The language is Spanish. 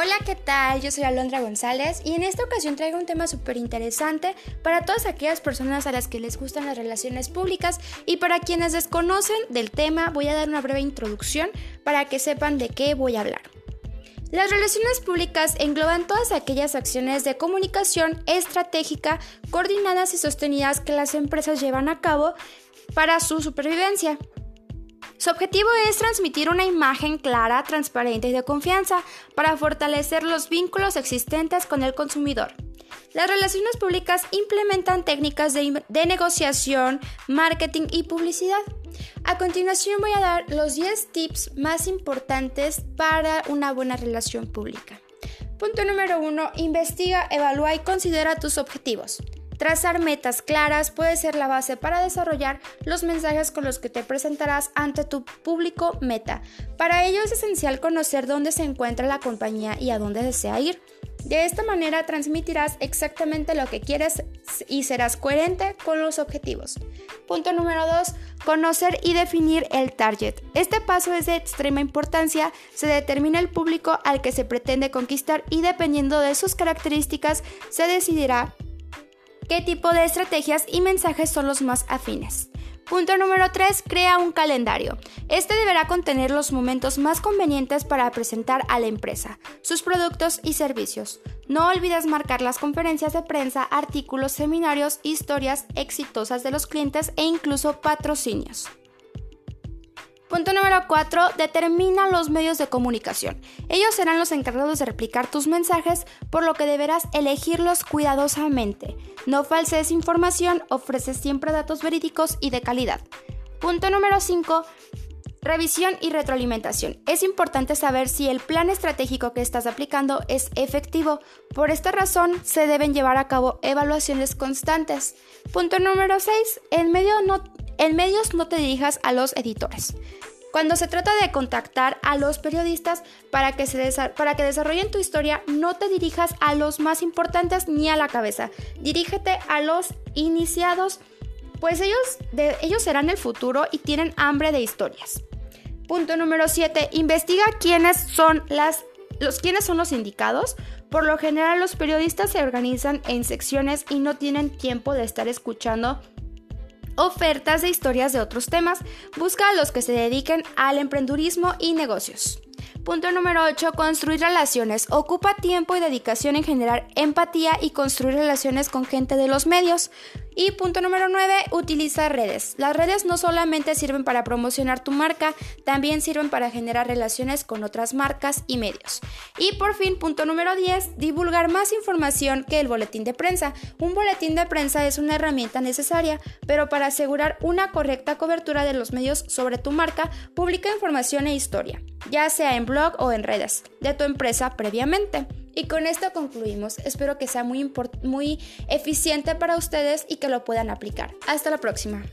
Hola, ¿qué tal? Yo soy Alondra González y en esta ocasión traigo un tema súper interesante para todas aquellas personas a las que les gustan las relaciones públicas y para quienes desconocen del tema voy a dar una breve introducción para que sepan de qué voy a hablar. Las relaciones públicas engloban todas aquellas acciones de comunicación estratégica coordinadas y sostenidas que las empresas llevan a cabo para su supervivencia. Su objetivo es transmitir una imagen clara, transparente y de confianza para fortalecer los vínculos existentes con el consumidor. Las relaciones públicas implementan técnicas de, negociación, marketing y publicidad. A continuación voy a dar los 10 tips más importantes para una buena relación pública. Punto número 1. Investiga, evalúa y considera tus objetivos. Trazar metas claras puede ser la base para desarrollar los mensajes con los que te presentarás ante tu público meta. Para ello es esencial conocer dónde se encuentra la compañía y a dónde desea ir. De esta manera transmitirás exactamente lo que quieres y serás coherente con los objetivos. Punto número 2. Conocer y definir el target. Este paso es de extrema importancia. Se determina el público al que se pretende conquistar y dependiendo de sus características se decidirá qué tipo de estrategias y mensajes son los más afines. Punto número 3. Crea un calendario. Este deberá contener los momentos más convenientes para presentar a la empresa, sus productos y servicios. No olvides marcar las conferencias de prensa, artículos, seminarios, historias exitosas de los clientes e incluso patrocinios. Punto número 4. Determina los medios de comunicación. Ellos serán los encargados de replicar tus mensajes, por lo que deberás elegirlos cuidadosamente. No falses información, ofrece siempre datos verídicos y de calidad. Punto número 5. Revisión y retroalimentación. Es importante saber si el plan estratégico que estás aplicando es efectivo. Por esta razón, se deben llevar a cabo evaluaciones constantes. Punto número 6. En, medio no, en medios no te dirijas a los editores. Cuando se trata de contactar a los periodistas para que, se para que desarrollen tu historia, no te dirijas a los más importantes ni a la cabeza. Dirígete a los iniciados, pues ellos, ellos serán el futuro y tienen hambre de historias. Punto número 7. Investiga quiénes son las los quiénes son los indicados. Por lo general los periodistas se organizan en secciones y no tienen tiempo de estar escuchando ofertas de historias de otros temas. Busca a los que se dediquen al emprendurismo y negocios. Punto número 8. Construir relaciones. Ocupa tiempo y dedicación en generar empatía y construir relaciones con gente de los medios. Y punto número 9, utiliza redes. Las redes no solamente sirven para promocionar tu marca, también sirven para generar relaciones con otras marcas y medios. Y por fin, punto número 10, divulgar más información que el boletín de prensa. Un boletín de prensa es una herramienta necesaria, pero para asegurar una correcta cobertura de los medios sobre tu marca, publica información e historia, ya sea en blog o en redes, de tu empresa previamente. Y con esto concluimos. Espero que sea muy, muy eficiente para ustedes y que lo puedan aplicar. Hasta la próxima.